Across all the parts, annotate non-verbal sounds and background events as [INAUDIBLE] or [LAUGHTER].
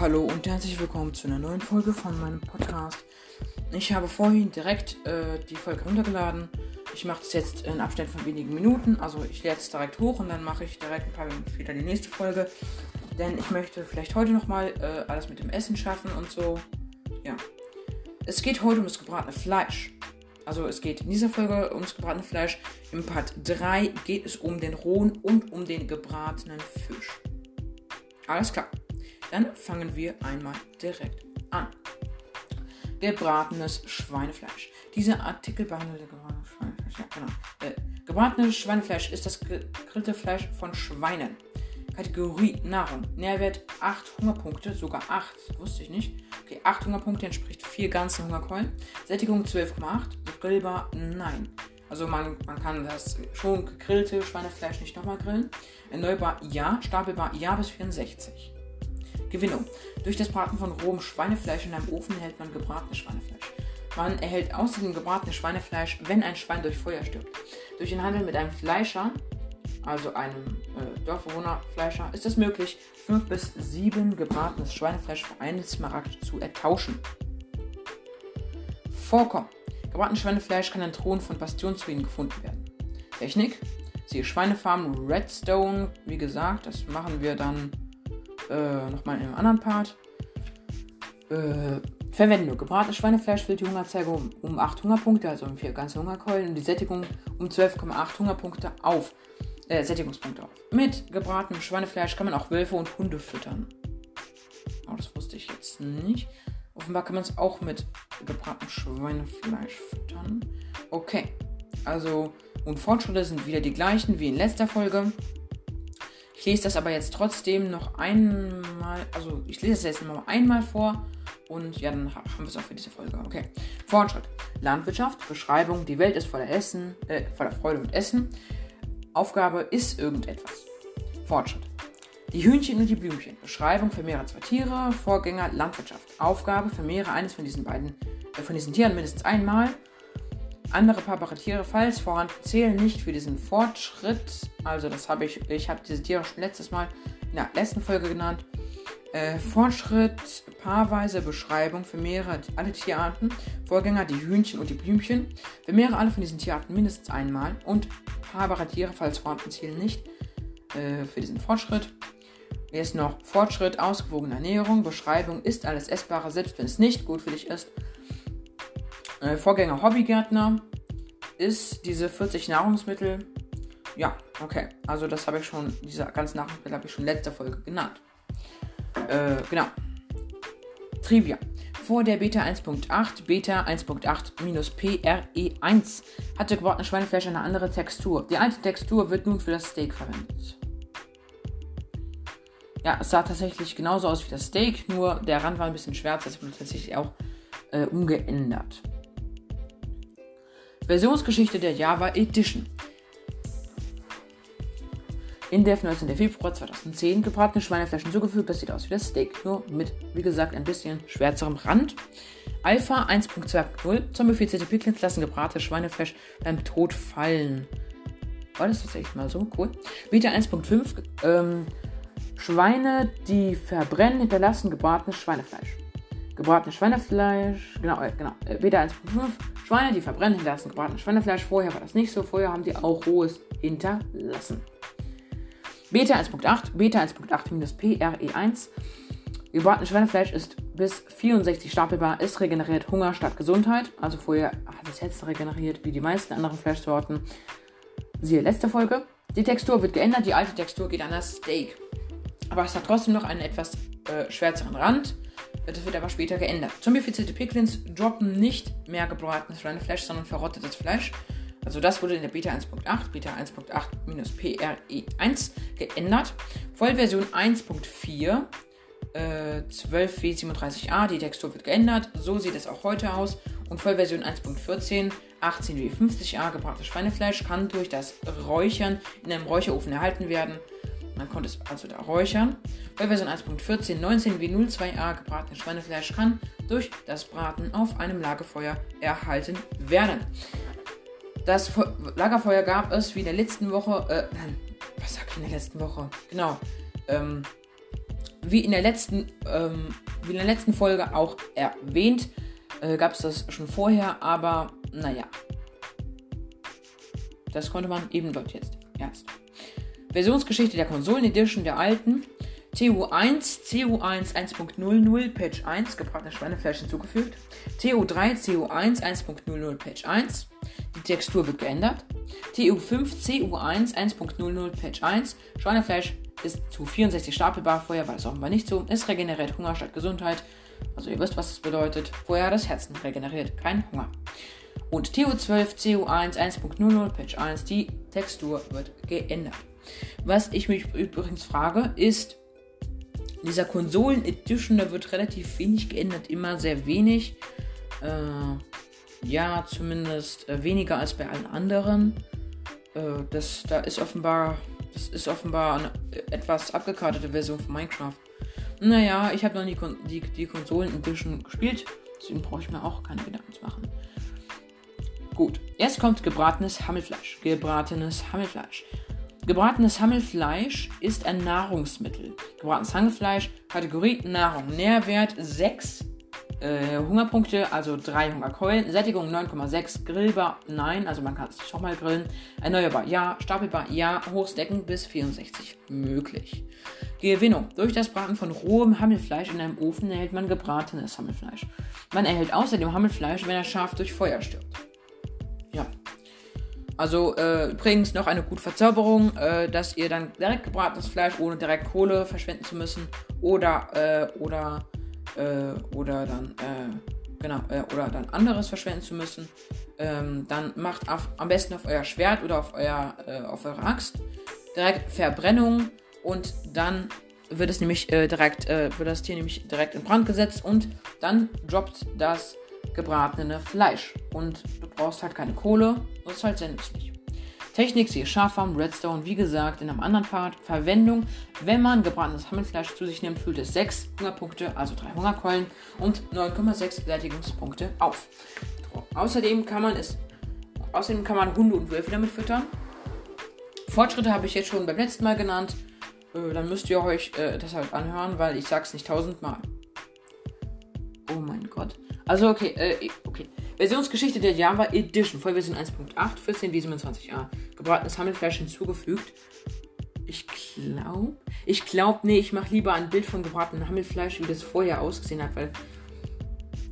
Hallo und herzlich willkommen zu einer neuen Folge von meinem Podcast. Ich habe vorhin direkt äh, die Folge runtergeladen. Ich mache das jetzt in Abständen von wenigen Minuten. Also ich lade es direkt hoch und dann mache ich direkt ein paar Minuten später die nächste Folge. Denn ich möchte vielleicht heute nochmal äh, alles mit dem Essen schaffen und so. Ja. Es geht heute um das gebratene Fleisch. Also es geht in dieser Folge ums gebratene Fleisch. Im Part 3 geht es um den rohen und um den gebratenen Fisch. Alles klar. Dann fangen wir einmal direkt an. Gebratenes Schweinefleisch. Dieser Artikel behandelt gebratenes Schweinefleisch. Ja, genau. Äh, gebratenes Schweinefleisch ist das gegrillte Fleisch von Schweinen. Kategorie Nahrung. Nährwert 8 Hungerpunkte, sogar 8, wusste ich nicht. Okay, 8 Hungerpunkte entspricht 4 ganze Hungerkeulen. Sättigung 12,8. Grillbar, nein. Also man, man kann das schon gegrillte Schweinefleisch nicht nochmal grillen. Erneuerbar ja, stapelbar ja bis 64. Gewinnung. Durch das Braten von rohem Schweinefleisch in einem Ofen erhält man gebratenes Schweinefleisch. Man erhält außerdem gebratenes Schweinefleisch, wenn ein Schwein durch Feuer stirbt. Durch den Handel mit einem Fleischer also einem äh, Dorfbewohnerfleischer, ist es möglich, 5 bis 7 gebratenes Schweinefleisch für einen Smaragd zu ertauschen. Vorkommen. Gebratenes Schweinefleisch kann in Thron von Bastionsruinen gefunden werden. Technik. Siehe Schweinefarm Redstone. Wie gesagt, das machen wir dann äh, nochmal in einem anderen Part. Äh, Verwendung. Gebratenes Schweinefleisch füllt die Hungerzeuge um, um 8 Hungerpunkte, also um 4 ganze Hungerkeulen und die Sättigung um 12,8 Hungerpunkte auf äh, Sättigungspunkte auf. Mit gebratenem Schweinefleisch kann man auch Wölfe und Hunde füttern. Oh, das wusste ich jetzt nicht. Offenbar kann man es auch mit gebratenem Schweinefleisch füttern. Okay. Also, und Fortschritte sind wieder die gleichen wie in letzter Folge. Ich lese das aber jetzt trotzdem noch einmal, also ich lese es jetzt noch einmal vor und ja, dann haben wir es auch für diese Folge. Okay. Fortschritt. Landwirtschaft, Beschreibung, die Welt ist voller Essen, äh, voller Freude und Essen. Aufgabe ist irgendetwas. Fortschritt. Die Hühnchen und die Blümchen. Beschreibung vermehre zwei Tiere. Vorgänger Landwirtschaft. Aufgabe vermehre eines von diesen beiden, äh, von diesen Tieren mindestens einmal. Andere paarbare Tiere, falls vorhanden, zählen nicht für diesen Fortschritt. Also das habe ich, ich habe diese Tiere schon letztes Mal in der letzten Folge genannt. Äh, Fortschritt, paarweise Beschreibung, vermehre alle Tierarten. Vorgänger die Hühnchen und die Blümchen. Vermehre alle von diesen Tierarten mindestens einmal. Und paarbare Tiere, falls vorhanden, zählen nicht äh, für diesen Fortschritt. Ist noch Fortschritt, ausgewogene Ernährung, Beschreibung, ist alles essbare, selbst wenn es nicht gut für dich ist. Äh, Vorgänger Hobbygärtner ist diese 40 Nahrungsmittel. Ja, okay. Also das habe ich schon, diese ganzen Nahrungsmittel habe ich schon letzte Folge genannt. Äh, genau. Trivia. Vor der Beta 1.8, Beta 1.8 minus PRE1 hatte gebratenes Schweinefleisch eine andere Textur. Die alte Textur wird nun für das Steak verwendet. Ja, es sah tatsächlich genauso aus wie das Steak, nur der Rand war ein bisschen schwärzer, das wurde tatsächlich auch äh, umgeändert. Versionsgeschichte der Java Edition. In Dev 19. Februar 2010 gebratene Schweinefleisch hinzugefügt. Das sieht aus wie das Steak, nur mit, wie gesagt, ein bisschen schwärzerem Rand. Alpha 1.2.0 Zombifizierte lassen gebratene Schweinefleisch beim Tod fallen. War das tatsächlich mal so? Cool. Beta 1.5 ähm, Schweine, die verbrennen, hinterlassen gebratenes Schweinefleisch. Gebratenes Schweinefleisch, genau, äh, genau. Äh, Beta 1.5 Schweine, die verbrennen, hinterlassen gebratenes Schweinefleisch. Vorher war das nicht so. Vorher haben die auch rohes hinterlassen. Beta 1.8, Beta 1.8-PRE1. Gebratenes Schweinefleisch ist bis 64 stapelbar, es regeneriert Hunger statt Gesundheit. Also vorher hat es jetzt regeneriert wie die meisten anderen Fleischsorten. Siehe letzte Folge. Die Textur wird geändert, die alte Textur geht an das Steak. Aber es hat trotzdem noch einen etwas äh, schwärzeren Rand. Das wird aber später geändert. Zombifizierte Piglins droppen nicht mehr gebratenes Schweinefleisch, sondern verrottetes Fleisch. Also das wurde in der Beta 1.8, Beta 1.8-PRE1 geändert. Vollversion 1.4, äh, 12W37A, die Textur wird geändert. So sieht es auch heute aus. Und Vollversion 1.14, 18W50A, gebranntes Schweinefleisch kann durch das Räuchern in einem Räucherofen erhalten werden. Man konnte es also da räuchern. Vollversion 1.14, 19W02A, gebratenes Schweinefleisch kann durch das Braten auf einem Lagerfeuer erhalten werden. Das Lagerfeuer gab es wie in der letzten Woche. Äh, [CLEARS THROAT] was sagt ich in der letzten Woche? Genau. Ähm, wie in der letzten, ähm, wie in der letzten Folge auch erwähnt, äh, gab es das schon vorher, aber naja. Das konnte man eben dort jetzt erst. Versionsgeschichte der Konsolen Edition der alten. TU1, CU1 1.00 Patch 1, gebratene Schweinefleisch hinzugefügt. TU3, CU1 1.00 Patch 1. Die Textur wird geändert. TU5, CU1 1.00 Patch 1. Schweinefleisch ist zu 64 stapelbar. Vorher war das offenbar nicht so. Es regeneriert Hunger statt Gesundheit. Also ihr wisst, was das bedeutet. Vorher das Herzen regeneriert, kein Hunger. Und TU12, CU1 1.00 Patch 1. Die Textur wird geändert. Was ich mich übrigens frage, ist, dieser Konsolen Edition, da wird relativ wenig geändert, immer sehr wenig. Äh, ja, zumindest äh, weniger als bei allen anderen. Äh, das, da ist offenbar, das ist offenbar eine etwas abgekartete Version von Minecraft. Naja, ich habe noch nie Kon die, die Konsolen Edition gespielt, deswegen brauche ich mir auch keine Gedanken zu machen. Gut, jetzt kommt gebratenes Hammelfleisch. Gebratenes Hammelfleisch. Gebratenes Hammelfleisch ist ein Nahrungsmittel. Gebratenes Hammelfleisch, Kategorie Nahrung, Nährwert 6 äh, Hungerpunkte, also 3 Hungerkeulen, Sättigung 9,6, grillbar, nein, also man kann es schon mal grillen, erneuerbar, ja, stapelbar, ja, Hochstecken bis 64, möglich. Gewinnung. Durch das Braten von rohem Hammelfleisch in einem Ofen erhält man gebratenes Hammelfleisch. Man erhält außerdem Hammelfleisch, wenn er scharf durch Feuer stirbt. Ja, also äh, übrigens noch eine gute Verzauberung, äh, dass ihr dann direkt gebratenes Fleisch ohne direkt Kohle verschwenden zu müssen oder äh, oder äh, oder dann äh, genau äh, oder dann anderes verschwenden zu müssen. Ähm, dann macht auf, am besten auf euer Schwert oder auf euer auf eure Axt direkt Verbrennung und dann wird es nämlich direkt wird das Tier nämlich direkt in Brand gesetzt und dann droppt das gebratene Fleisch. Und du brauchst halt keine Kohle. Ist halt sehr nützlich. Technik, siehe Schaffarm, Redstone, wie gesagt, in einem anderen Part. Verwendung, wenn man gebratenes Hammelfleisch zu sich nimmt, füllt es 6 Hungerpunkte, also 3 Hungerkeulen und 9,6 Sättigungspunkte auf. Außerdem kann man es, außerdem kann man Hunde und Wölfe damit füttern. Fortschritte habe ich jetzt schon beim letzten Mal genannt. Äh, dann müsst ihr euch äh, das halt anhören, weil ich sag's nicht tausendmal. Oh mein Gott. Also, okay, äh, okay. Versionsgeschichte der Java Edition, Vollversion 1.8, 14 wie 27a. Gebratenes Hammelfleisch hinzugefügt. Ich glaube, ich glaube, nee, ich mache lieber ein Bild von gebratenem Hammelfleisch, wie das vorher ausgesehen hat, weil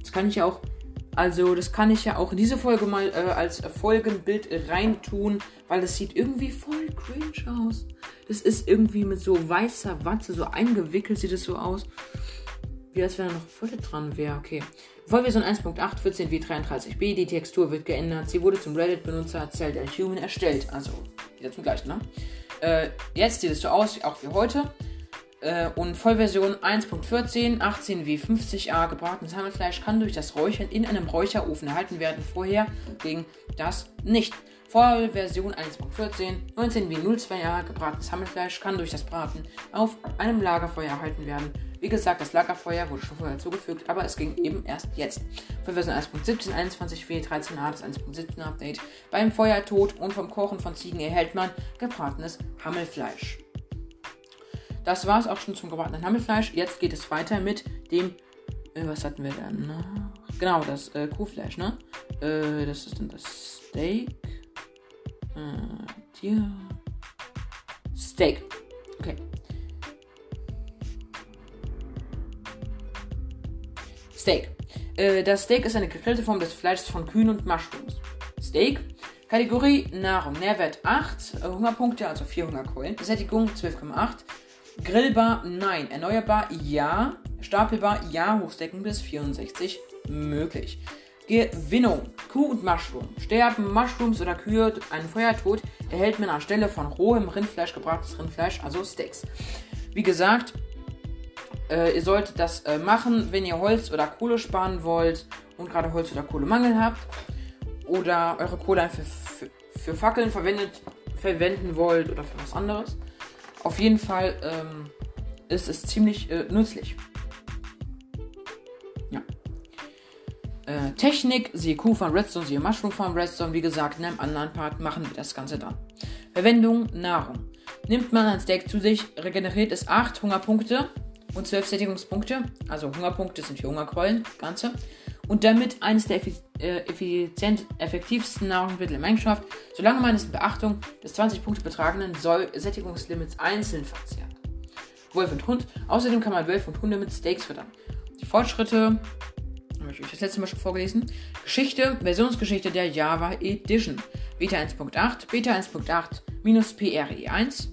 das kann ich ja auch, also das kann ich ja auch in diese Folge mal äh, als Folgenbild reintun, weil das sieht irgendwie voll cringe aus. Das ist irgendwie mit so weißer Watze so eingewickelt, sieht es so aus. Wie als wenn da noch Folie dran wäre. Okay. Vollversion 1.8, 14 W33b. Die Textur wird geändert. Sie wurde zum Reddit-Benutzer Zelda Human erstellt. Also, wieder zum gleichen, ne? Äh, jetzt sieht es so aus, auch wie heute. Äh, und Vollversion 1.14, 18 W50a. Gebratenes Hammelfleisch kann durch das Räuchern in einem Räucherofen erhalten werden. Vorher ging das nicht. Vollversion 1.14, 19 W02a. Gebratenes Hammelfleisch kann durch das Braten auf einem Lagerfeuer erhalten werden. Wie gesagt, das Lagerfeuer wurde schon vorher zugefügt, aber es ging eben erst jetzt. Für Version 1.17, 21.4, 13a, das 1.17 Update. Beim Feuertod und vom Kochen von Ziegen erhält man gebratenes Hammelfleisch. Das war es auch schon zum gebratenen Hammelfleisch. Jetzt geht es weiter mit dem. Äh, was hatten wir dann? Genau, das äh, Kuhfleisch, ne? Äh, das ist dann das Steak. Äh, Tier. Steak. Steak. Äh, das Steak ist eine gegrillte Form des Fleisches von Kühen und Mushrooms. Steak. Kategorie Nahrung. Nährwert 8. Äh, Hungerpunkte, also 4 Hungerkeulen. Sättigung 12,8. Grillbar, nein. Erneuerbar, ja. Stapelbar, ja. Hochstecken bis 64 möglich. Gewinnung. Kuh und Mushroom. Sterben Mushrooms oder Kühe einen Feuertod, erhält man anstelle von rohem Rindfleisch gebratenes Rindfleisch, also Steaks. Wie gesagt, äh, ihr solltet das äh, machen, wenn ihr Holz oder Kohle sparen wollt und gerade Holz oder Kohlemangel habt. Oder eure Kohle für, für, für, Fackeln verwendet, verwenden wollt oder für was anderes. Auf jeden Fall ähm, ist es ziemlich äh, nützlich. Ja. Äh, Technik, siehe Kuh von Redstone, siehe Mushroom von Redstone. Wie gesagt, in einem anderen Part machen wir das Ganze dann. Verwendung, Nahrung. Nimmt man ein Steak zu sich, regeneriert es 8 Hungerpunkte und 12 Sättigungspunkte. Also Hungerpunkte sind für Hungerkeulen, Ganze. Und damit eines der äh, effizient, effektivsten Nahrungsmittel in Minecraft, solange man es in Beachtung des 20 Punkte betragenen Sättigungslimits einzeln verzehrt. Wolf und Hund. Außerdem kann man Wölfe und Hunde mit Steaks füttern. Die Fortschritte habe ich euch das letzte Mal schon vorgelesen. Geschichte, Versionsgeschichte der Java Edition. Beta 1.8, Beta 1.8 minus PRE1.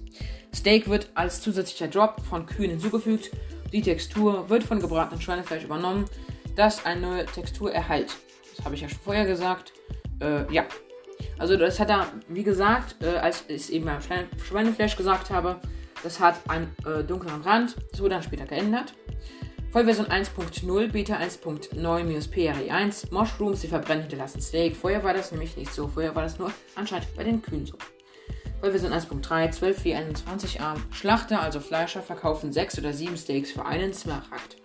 Steak wird als zusätzlicher Drop von Kühen hinzugefügt. Die Textur wird von gebratenem Schweinefleisch übernommen, das eine neue Textur erhält. Das habe ich ja schon vorher gesagt. Äh, ja. Also das hat er, wie gesagt, äh, als ich es eben beim Schweinefleisch gesagt habe, das hat einen äh, dunkleren Rand. Das wurde dann später geändert. Vollversion 1.0, Beta 1.9 PRE1, Mushrooms, die verbrennen, hinterlassen Steak. Vorher war das nämlich nicht so. Vorher war das nur anscheinend bei den Kühen so. Vollversion 1.3, 12.421a, Schlachter, also Fleischer, verkaufen 6 oder 7 Steaks für einen Smaragd.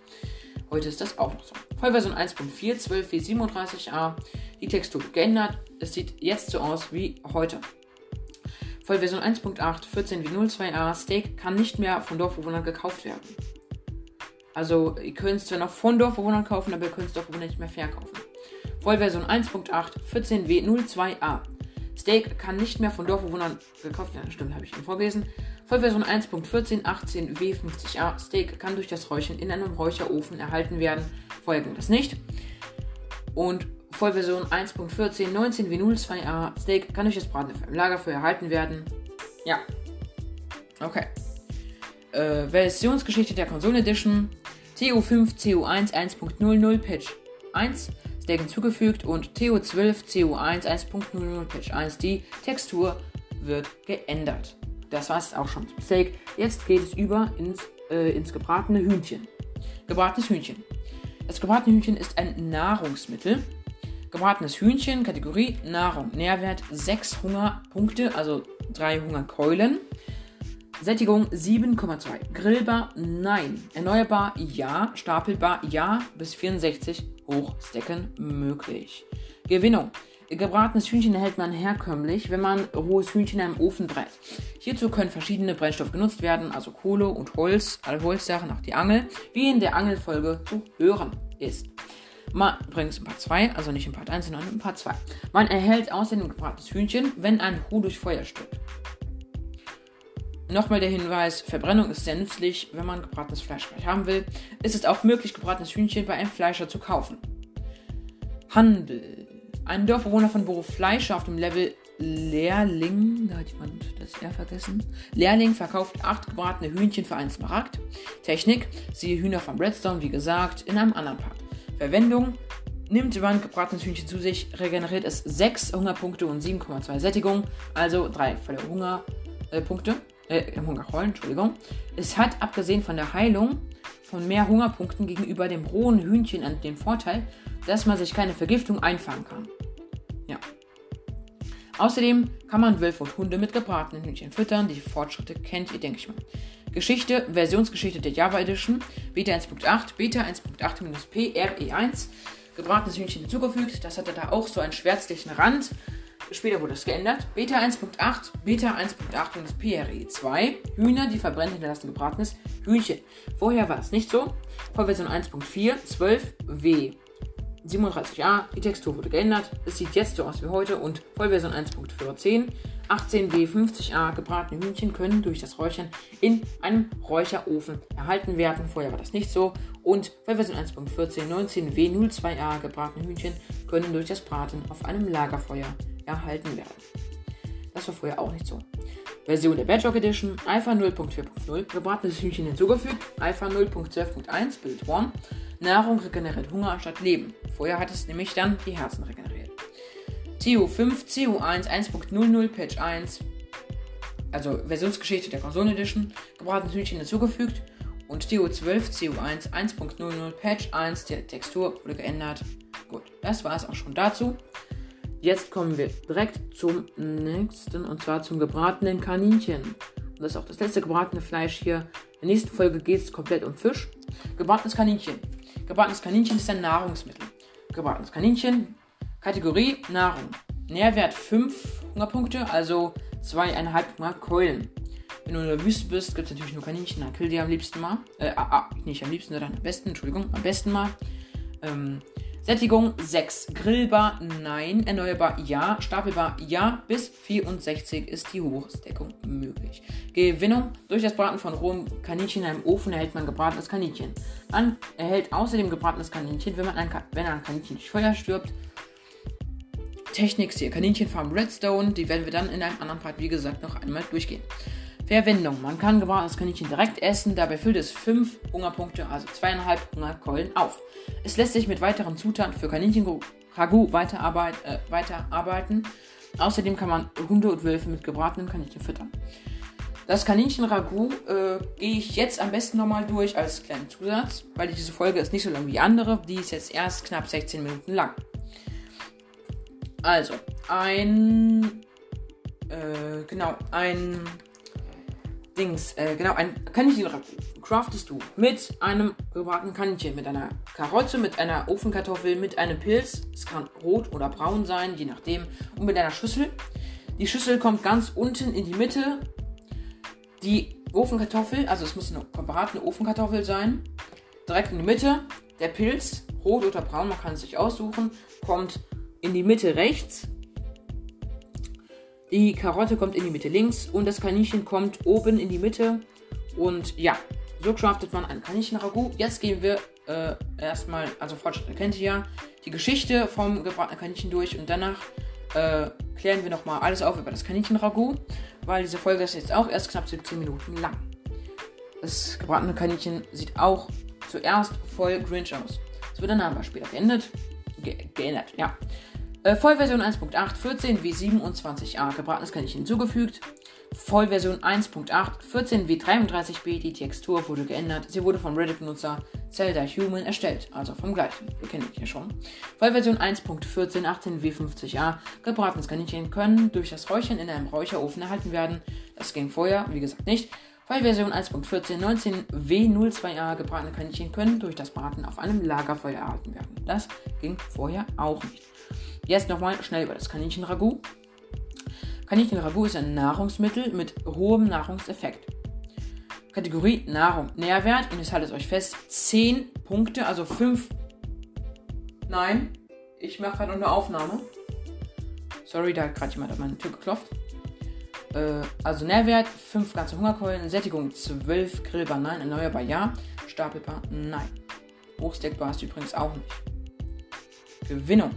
Heute ist das auch noch so. Vollversion 1.4, 12.437a, die Textur geändert. Es sieht jetzt so aus wie heute. Vollversion 1.8, 14.02a, Steak kann nicht mehr von Dorfbewohnern gekauft werden. Also, ihr könnt es zwar noch von Dorfbewohnern kaufen, aber ihr könnt es Dorfbewohnern nicht mehr verkaufen. Vollversion 1.8 14W02A. Steak kann nicht mehr von Dorfbewohnern gekauft werden. Stimmt, habe ich Ihnen vorgelesen. Vollversion 1.14 18W50A. Steak kann durch das Räuchern in einem Räucherofen erhalten werden. Das nicht. Und Vollversion 1.14 19W02A. Steak kann durch das Braten im Lagerfeuer erhalten werden. Ja. Okay. Äh, Versionsgeschichte der Console Edition. TO5 CO1 1.00 Patch 1 Steak hinzugefügt und TO12 CO1 1.00 Patch 1. Die Textur wird geändert. Das war es auch schon zum Steak. Jetzt geht es über ins, äh, ins gebratene Hühnchen. Gebratenes Hühnchen. Das gebratene Hühnchen ist ein Nahrungsmittel. Gebratenes Hühnchen, Kategorie Nahrung. Nährwert 6 Hungerpunkte, also 3 Hungerkeulen. Sättigung 7,2. Grillbar? Nein. Erneuerbar? Ja. Stapelbar? Ja. Bis 64 hochstacken möglich. Gewinnung. Gebratenes Hühnchen erhält man herkömmlich, wenn man rohes Hühnchen einem Ofen brät. Hierzu können verschiedene Brennstoffe genutzt werden, also Kohle und Holz, alle Holzsachen, auch die Angel, wie in der Angelfolge zu hören ist. Man, übrigens in Part 2, also nicht in Part 1, sondern in Part 2. Man erhält außerdem gebratenes Hühnchen, wenn ein Huhn durch Feuer stirbt. Nochmal der Hinweis, Verbrennung ist sehr nützlich, wenn man gebratenes Fleisch haben will. Es ist auch möglich, gebratenes Hühnchen bei einem Fleischer zu kaufen. Handel. Ein Dorfbewohner von Beruf Fleischer auf dem Level Lehrling, da hat jemand das R vergessen. Lehrling verkauft 8 gebratene Hühnchen für einen Smaragd. Technik, siehe Hühner vom Redstone, wie gesagt, in einem anderen Part. Verwendung, nimmt ein gebratenes Hühnchen zu sich, regeneriert es 6 Hungerpunkte und 7,2 Sättigung, also 3 volle Hungerpunkte äh, Hungerrollen, Entschuldigung. Es hat, abgesehen von der Heilung von mehr Hungerpunkten gegenüber dem rohen Hühnchen den Vorteil, dass man sich keine Vergiftung einfangen kann. Ja. Außerdem kann man Wölfe und Hunde mit gebratenen Hühnchen füttern. Die Fortschritte kennt ihr, denke ich mal. Geschichte, Versionsgeschichte der Java Edition, Beta 1.8, Beta 1.8-PRE1, gebratenes Hühnchen hinzugefügt. Das hatte da auch so einen schwärzlichen Rand. Später wurde es geändert. Beta 1.8, Beta 1.8 und das PRE 2. Hühner, die verbrennen, hinterlassen gebratenes Hühnchen. Vorher war es nicht so. Vor Version 1.4, 12W. 37a, die Textur wurde geändert. Es sieht jetzt so aus wie heute und Vollversion 1.14. 18W50a gebratene Hühnchen können durch das Räuchern in einem Räucherofen erhalten werden. Vorher war das nicht so. Und Vollversion 1.14 19W02a gebratene Hühnchen können durch das Braten auf einem Lagerfeuer erhalten werden. Das war vorher auch nicht so. Version der Bedrock Edition, Alpha 0.4.0, gebratenes Hühnchen hinzugefügt, Alpha 0.12.1, Build 1, Nahrung regeneriert Hunger anstatt Leben. Vorher hat es nämlich dann die Herzen regeneriert. TO5, CO1 1.00, Patch 1, also Versionsgeschichte der Konsole Edition, gebratenes Hühnchen hinzugefügt und TO12, CO1 1.00, Patch 1, die Textur wurde geändert. Gut, das war es auch schon dazu. Jetzt kommen wir direkt zum nächsten und zwar zum gebratenen Kaninchen. Und das ist auch das letzte gebratene Fleisch hier. In der nächsten Folge geht es komplett um Fisch. Gebratenes Kaninchen. Gebratenes Kaninchen ist ein Nahrungsmittel. Gebratenes Kaninchen, Kategorie Nahrung. Nährwert 5 Hungerpunkte, also 2,5 Hungerkeulen. Wenn du in der Wüste bist, gibt es natürlich nur Kaninchen, dann kill die am liebsten mal. Äh, ah, ah, nicht am liebsten, sondern am besten, Entschuldigung, am besten mal. Ähm, Sättigung 6. Grillbar, nein. Erneuerbar, ja. Stapelbar, ja. Bis 64 ist die Hochdeckung möglich. Gewinnung. Durch das Braten von rohem Kaninchen in einem Ofen erhält man gebratenes Kaninchen. Man erhält außerdem gebratenes Kaninchen, wenn, man ein, wenn ein Kaninchen durch Feuer stirbt. Technik, hier Kaninchenfarm Redstone. Die werden wir dann in einem anderen Part, wie gesagt, noch einmal durchgehen. Verwendung. Man kann gebratenes Kaninchen direkt essen. Dabei füllt es 5 Hungerpunkte, also 2,5 Hungerkeulen auf. Es lässt sich mit weiteren Zutaten für Kaninchen-Ragout weiterarbeit, äh, weiterarbeiten. Außerdem kann man Hunde und Wölfe mit gebratenen Kaninchen füttern. Das Kaninchen-Ragout äh, gehe ich jetzt am besten nochmal durch als kleinen Zusatz, weil diese Folge ist nicht so lang wie andere. Die ist jetzt erst knapp 16 Minuten lang. Also, ein. Äh, genau, ein Dings, äh, genau, ein Kaninchenragout craftest du mit einem gebratenen Kaninchen, mit einer Karotte, mit einer Ofenkartoffel, mit einem Pilz, es kann rot oder braun sein, je nachdem, und mit einer Schüssel. Die Schüssel kommt ganz unten in die Mitte. Die Ofenkartoffel, also es muss eine gebratene Ofenkartoffel sein, direkt in die Mitte. Der Pilz, rot oder braun, man kann es sich aussuchen, kommt in die Mitte rechts die Karotte kommt in die Mitte links und das Kaninchen kommt oben in die Mitte. Und ja, so craftet man ein Kaninchen-Ragout. Jetzt gehen wir äh, erstmal, also Fortschritt kennt ihr ja, die Geschichte vom gebratenen Kaninchen durch und danach äh, klären wir nochmal alles auf über das Kaninchen-Ragout, weil diese Folge ist jetzt auch erst knapp 17 Minuten lang. Das gebratene Kaninchen sieht auch zuerst voll Grinch aus. Es wird dann aber später geändert. Ge geändert, ja. Äh, Vollversion 1.8, 14 W27a, gebratenes Kaninchen hinzugefügt. Vollversion 1.8, 14 W33b, die Textur wurde geändert. Sie wurde vom Reddit-Benutzer Zelda Human erstellt, also vom gleichen. Wir kennen ihn ja schon. Vollversion 1.14, 18 W50a, gebratenes Kaninchen können durch das Räuchern in einem Räucherofen erhalten werden. Das ging vorher, wie gesagt, nicht. Vollversion 1.14, 19 W02a, gebratene Kaninchen können durch das Braten auf einem Lagerfeuer erhalten werden. Das ging vorher auch nicht. Jetzt nochmal schnell über das Kaninchen-Ragout. Kaninchen-Ragout ist ein Nahrungsmittel mit hohem Nahrungseffekt. Kategorie Nahrung, Nährwert und jetzt haltet euch fest, 10 Punkte, also 5. Nein, ich mache gerade eine Aufnahme. Sorry, da hat gerade jemand an meine Tür geklopft. Äh, also Nährwert, 5 ganze Hungerkeulen, Sättigung 12, grillbar nein, erneuerbar ja, stapelbar nein. Hochsteckbar ist übrigens auch nicht. Gewinnung.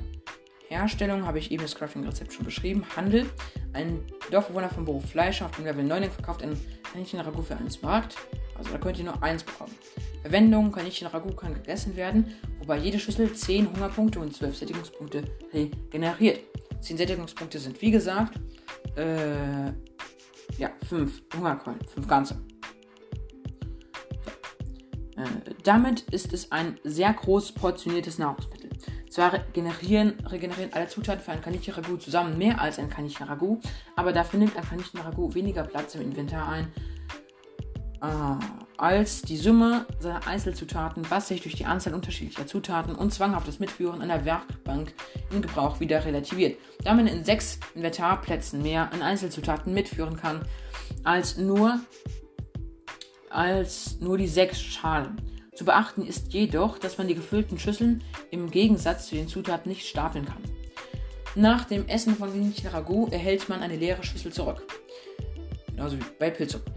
Herstellung habe ich eben das Crafting-Rezept schon beschrieben. Handel. Ein Dorfbewohner vom Beruf Fleischer auf dem Level 9 verkauft ein Kaninchen-Ragout für einen Smaragd. Also da könnt ihr nur eins bekommen. Verwendung: Kaninchen-Ragout kann gegessen werden, wobei jede Schüssel 10 Hungerpunkte und 12 Sättigungspunkte regeneriert. 10 Sättigungspunkte sind wie gesagt, äh, ja, 5 Hungerkeulen, 5 ganze. Äh, damit ist es ein sehr groß portioniertes Nahrungsmittel. Zwar generieren, regenerieren alle Zutaten für ein Kaninchen-Ragout zusammen mehr als ein Kaninchen-Ragout, aber dafür nimmt ein Kaninchen-Ragout weniger Platz im Inventar ein äh, als die Summe seiner Einzelzutaten, was sich durch die Anzahl unterschiedlicher Zutaten und zwanghaftes Mitführen der Werkbank in Gebrauch wieder relativiert. Da man in sechs Inventarplätzen mehr an Einzelzutaten mitführen kann als nur, als nur die sechs Schalen. Zu beachten ist jedoch, dass man die gefüllten Schüsseln im Gegensatz zu den Zutaten nicht stapeln kann. Nach dem Essen von Kaninchen Ragout erhält man eine leere Schüssel zurück. Genauso wie bei Pilzsuppe.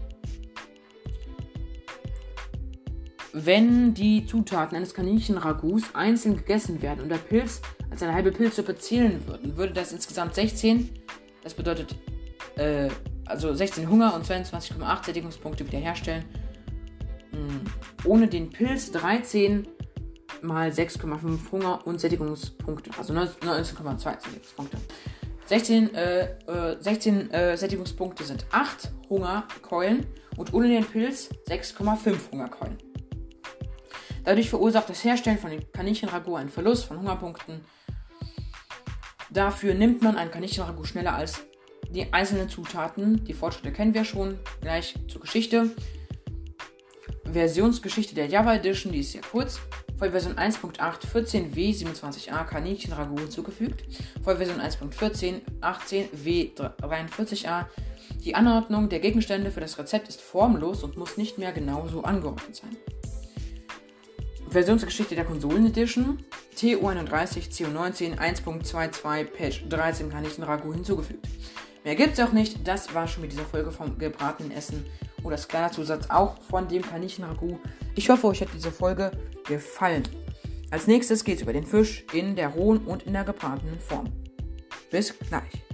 Wenn die Zutaten eines Kaninchen-Ragouts einzeln gegessen werden und der Pilz als eine halbe Pilzsuppe zählen würden, würde das insgesamt 16, das bedeutet äh, also 16 Hunger und 22,8 Sättigungspunkte wiederherstellen ohne den Pilz 13 mal 6,5 Hunger und Sättigungspunkte. Also 19,2 Sättigungspunkte. 16, äh, äh, 16 äh, Sättigungspunkte sind 8 Hungerkeulen und ohne den Pilz 6,5 Hungerkeulen. Dadurch verursacht das Herstellen von Kaninchenragout einen Verlust von Hungerpunkten. Dafür nimmt man ein Kaninchenragout schneller als die einzelnen Zutaten. Die Fortschritte kennen wir schon. Gleich zur Geschichte. Versionsgeschichte der Java Edition, die ist sehr kurz. Vollversion 1.8 14W27A Kaninchen Ragout hinzugefügt. Vollversion 1.14 18W43A. Die Anordnung der Gegenstände für das Rezept ist formlos und muss nicht mehr genauso angeordnet sein. Versionsgeschichte der Konsolen Edition TU31 CU19 1.22 Patch 13 Kaninchenragout hinzugefügt. Mehr gibt's auch nicht. Das war schon mit dieser Folge vom gebratenen Essen oder das kleine Zusatz auch von dem Kaninchenragout. Ich hoffe, euch hat diese Folge gefallen. Als nächstes geht's über den Fisch in der rohen und in der gebratenen Form. Bis gleich.